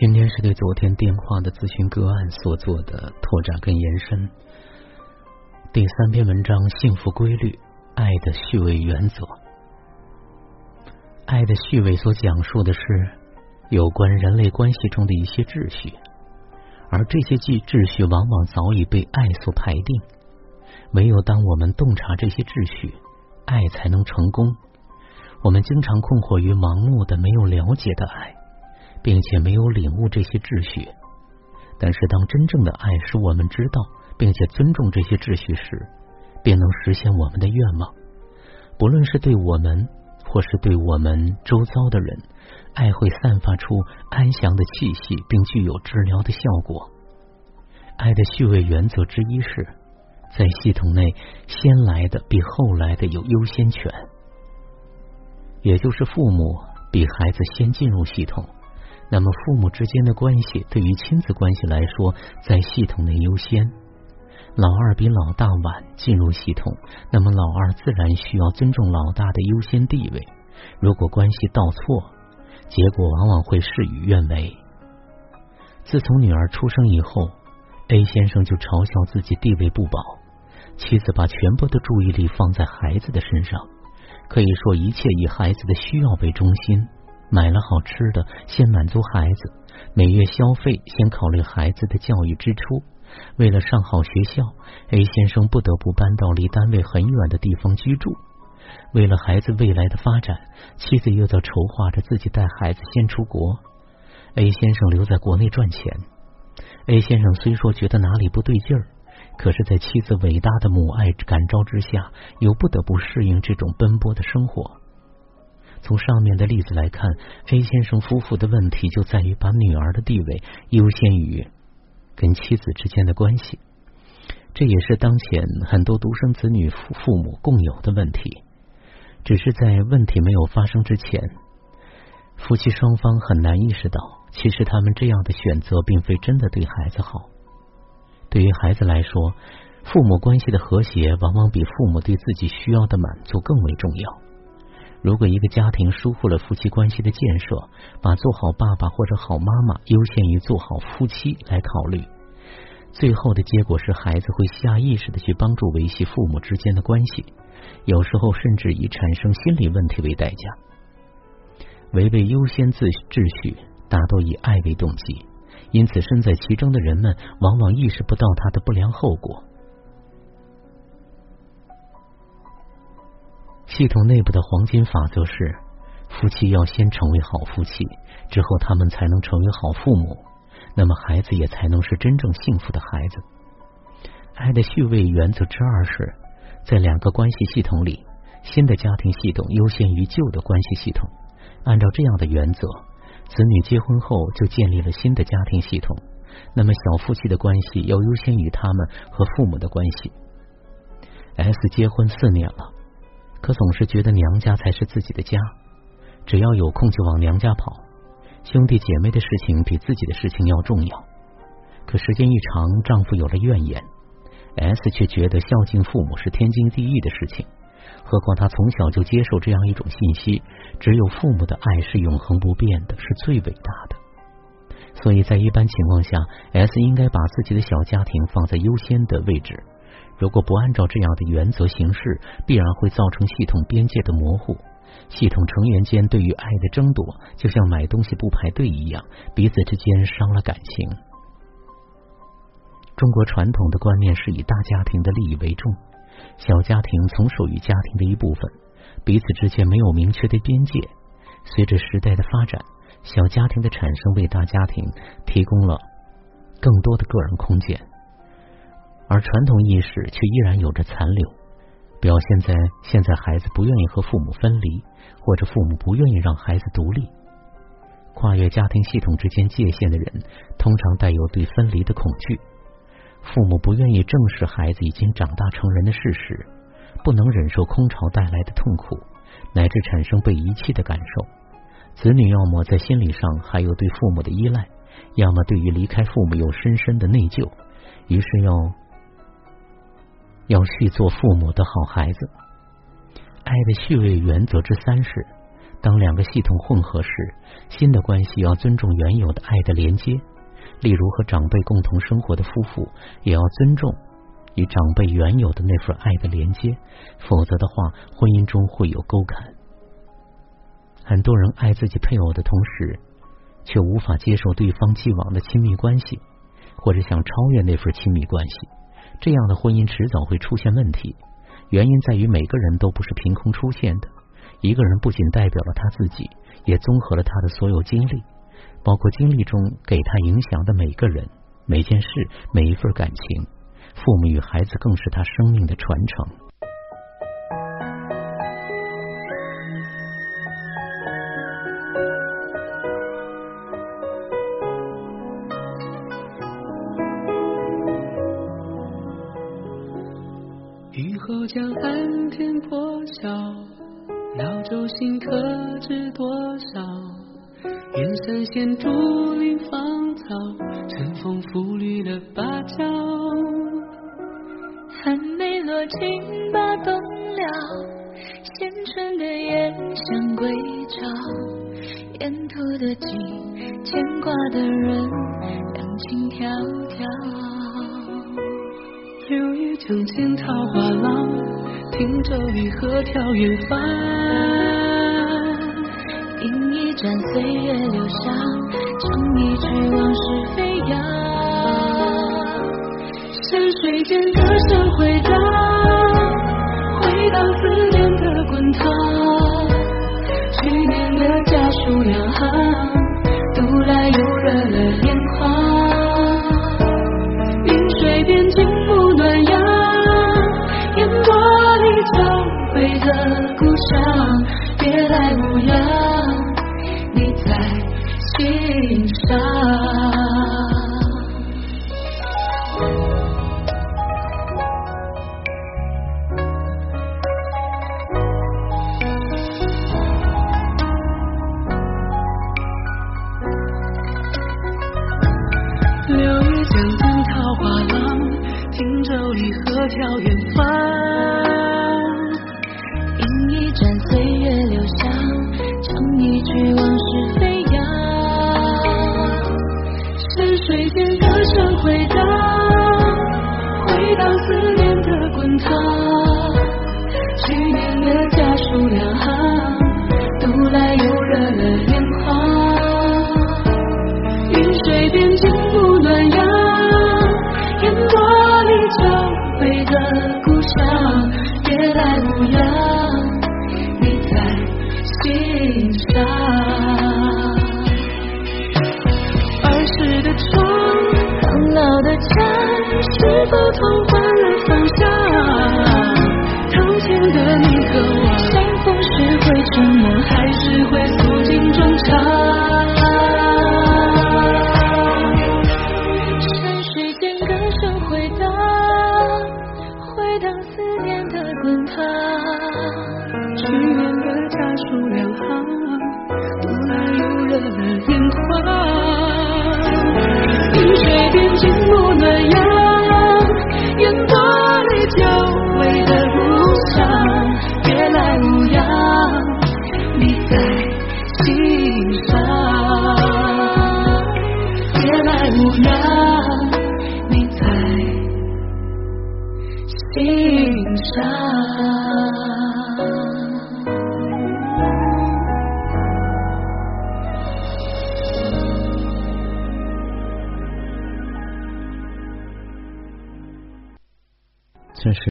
今天是对昨天电话的咨询个案所做的拓展跟延伸。第三篇文章：幸福规律，爱的序位原则。爱的序位所讲述的是有关人类关系中的一些秩序，而这些秩秩序往往早已被爱所排定。唯有当我们洞察这些秩序，爱才能成功。我们经常困惑于盲目的、没有了解的爱。并且没有领悟这些秩序，但是当真正的爱使我们知道并且尊重这些秩序时，便能实现我们的愿望。不论是对我们，或是对我们周遭的人，爱会散发出安详的气息，并具有治疗的效果。爱的序位原则之一是，在系统内，先来的比后来的有优先权，也就是父母比孩子先进入系统。那么，父母之间的关系对于亲子关系来说，在系统内优先。老二比老大晚进入系统，那么老二自然需要尊重老大的优先地位。如果关系倒错，结果往往会事与愿违。自从女儿出生以后，A 先生就嘲笑自己地位不保，妻子把全部的注意力放在孩子的身上，可以说一切以孩子的需要为中心。买了好吃的，先满足孩子；每月消费，先考虑孩子的教育支出。为了上好学校，A 先生不得不搬到离单位很远的地方居住。为了孩子未来的发展，妻子又在筹划着自己带孩子先出国，A 先生留在国内赚钱。A 先生虽说觉得哪里不对劲儿，可是，在妻子伟大的母爱感召之下，又不得不适应这种奔波的生活。从上面的例子来看，A 先生夫妇的问题就在于把女儿的地位优先于跟妻子之间的关系，这也是当前很多独生子女父父母共有的问题。只是在问题没有发生之前，夫妻双方很难意识到，其实他们这样的选择并非真的对孩子好。对于孩子来说，父母关系的和谐往往比父母对自己需要的满足更为重要。如果一个家庭疏忽了夫妻关系的建设，把做好爸爸或者好妈妈优先于做好夫妻来考虑，最后的结果是孩子会下意识的去帮助维系父母之间的关系，有时候甚至以产生心理问题为代价。违背优先秩秩序，大多以爱为动机，因此身在其中的人们往往意识不到它的不良后果。系统内部的黄金法则是：夫妻要先成为好夫妻，之后他们才能成为好父母，那么孩子也才能是真正幸福的孩子。爱的序位原则之二是，在两个关系系统里，新的家庭系统优先于旧的关系系统。按照这样的原则，子女结婚后就建立了新的家庭系统，那么小夫妻的关系要优先于他们和父母的关系。S 结婚四年了。可总是觉得娘家才是自己的家，只要有空就往娘家跑，兄弟姐妹的事情比自己的事情要重要。可时间一长，丈夫有了怨言，S 却觉得孝敬父母是天经地义的事情。何况他从小就接受这样一种信息：只有父母的爱是永恒不变的，是最伟大的。所以在一般情况下，S 应该把自己的小家庭放在优先的位置。如果不按照这样的原则行事，必然会造成系统边界的模糊。系统成员间对于爱的争夺，就像买东西不排队一样，彼此之间伤了感情。中国传统的观念是以大家庭的利益为重，小家庭从属于家庭的一部分，彼此之间没有明确的边界。随着时代的发展，小家庭的产生为大家庭提供了更多的个人空间。而传统意识却依然有着残留，表现在现在孩子不愿意和父母分离，或者父母不愿意让孩子独立。跨越家庭系统之间界限的人，通常带有对分离的恐惧。父母不愿意正视孩子已经长大成人的事实，不能忍受空巢带来的痛苦，乃至产生被遗弃的感受。子女要么在心理上还有对父母的依赖，要么对于离开父母有深深的内疚，于是要。要去做父母的好孩子。爱的序位原则之三是：当两个系统混合时，新的关系要尊重原有的爱的连接。例如和长辈共同生活的夫妇，也要尊重与长辈原有的那份爱的连接，否则的话，婚姻中会有沟坎。很多人爱自己配偶的同时，却无法接受对方既往的亲密关系，或者想超越那份亲密关系，这样的婚姻迟早会出现问题。原因在于每个人都不是凭空出现的，一个人不仅代表了他自己，也综合了他的所有经历。包括经历中给他影响的每个人、每件事、每一份感情，父母与孩子更是他生命的传承。远山衔竹林芳草，春风拂绿了芭蕉。寒梅落尽把冬了，衔春的雁向归巢。沿途的景，牵挂的人，两情迢迢。柳叶江前桃花浪，汀洲离合眺远方。饮一盏岁月流香，唱一曲往事飞扬。一盏岁月留香，唱一曲往事飞扬。山。水间歌声回荡，回荡思念的滚烫。是否同换了方向？心上。